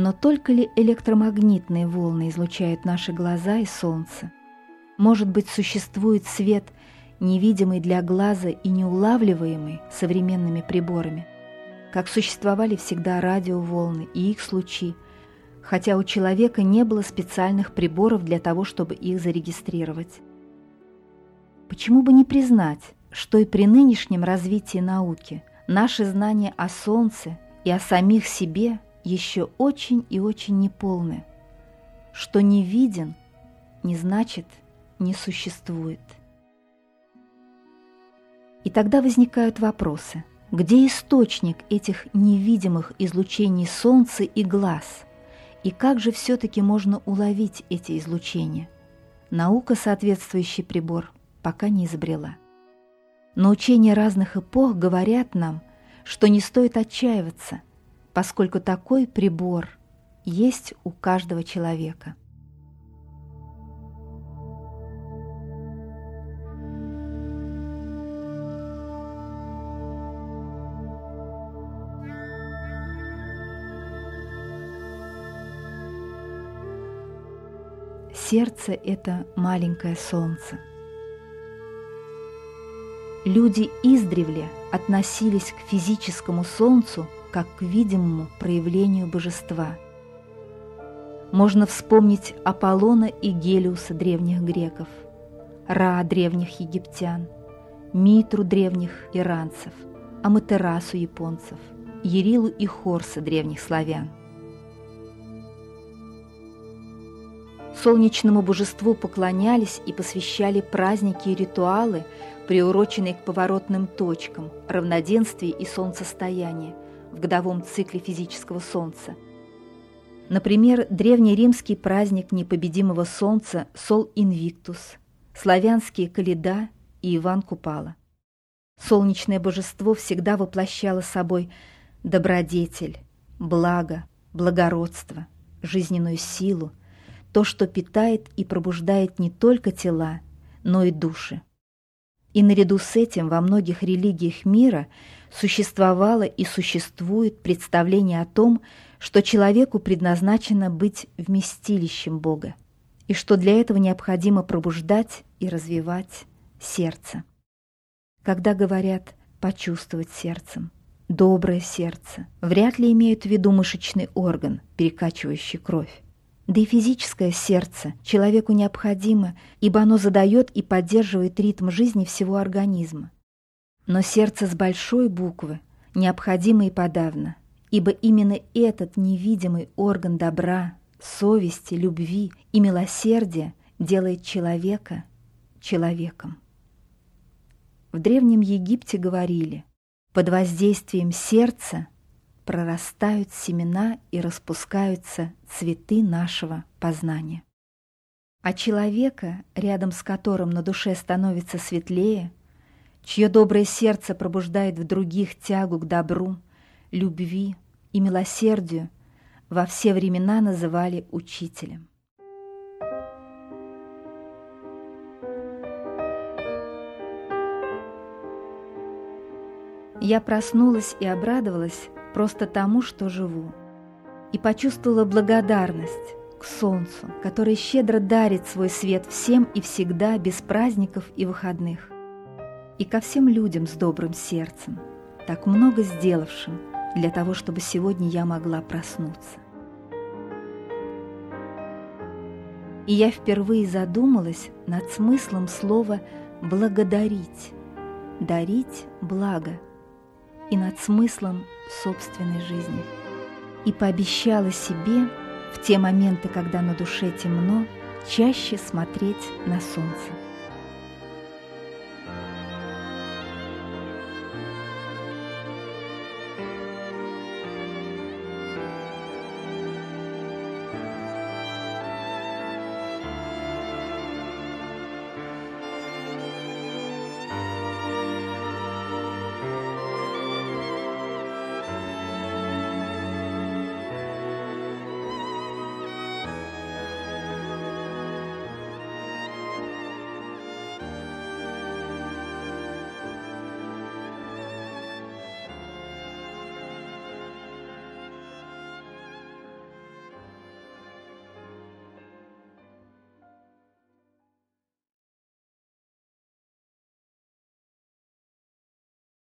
Но только ли электромагнитные волны излучают наши глаза и солнце? Может быть, существует свет, невидимый для глаза и неулавливаемый современными приборами? Как существовали всегда радиоволны и их случаи, хотя у человека не было специальных приборов для того, чтобы их зарегистрировать. Почему бы не признать, что и при нынешнем развитии науки наши знания о Солнце и о самих себе еще очень и очень неполны. Что не виден, не значит не существует. И тогда возникают вопросы. Где источник этих невидимых излучений Солнца и глаз? И как же все-таки можно уловить эти излучения? Наука соответствующий прибор пока не изобрела. Но учения разных эпох говорят нам, что не стоит отчаиваться, поскольку такой прибор есть у каждого человека. Сердце — это маленькое солнце — Люди издревле относились к физическому солнцу как к видимому проявлению божества. Можно вспомнить Аполлона и Гелиуса древних греков, Ра древних египтян, Митру древних иранцев, Аматерасу японцев, Ерилу и Хорса древних славян. Солнечному божеству поклонялись и посвящали праздники и ритуалы, приуроченные к поворотным точкам, равноденствия и солнцестояния в годовом цикле физического солнца. Например, древнеримский праздник непобедимого солнца Сол Инвиктус, славянские Каледа и Иван Купала. Солнечное божество всегда воплощало собой добродетель, благо, благородство, жизненную силу, то, что питает и пробуждает не только тела, но и души. И наряду с этим во многих религиях мира существовало и существует представление о том, что человеку предназначено быть вместилищем Бога, и что для этого необходимо пробуждать и развивать сердце. Когда говорят «почувствовать сердцем», «доброе сердце», вряд ли имеют в виду мышечный орган, перекачивающий кровь. Да и физическое сердце человеку необходимо, ибо оно задает и поддерживает ритм жизни всего организма. Но сердце с большой буквы необходимо и подавно, ибо именно этот невидимый орган добра, совести, любви и милосердия делает человека человеком. В Древнем Египте говорили, под воздействием сердца прорастают семена и распускаются цветы нашего познания. А человека, рядом с которым на душе становится светлее, чье доброе сердце пробуждает в других тягу к добру, любви и милосердию, во все времена называли учителем. Я проснулась и обрадовалась, просто тому, что живу. И почувствовала благодарность к солнцу, которое щедро дарит свой свет всем и всегда без праздников и выходных. И ко всем людям с добрым сердцем, так много сделавшим для того, чтобы сегодня я могла проснуться. И я впервые задумалась над смыслом слова «благодарить», «дарить благо» и над смыслом собственной жизни. И пообещала себе в те моменты, когда на душе темно, чаще смотреть на солнце.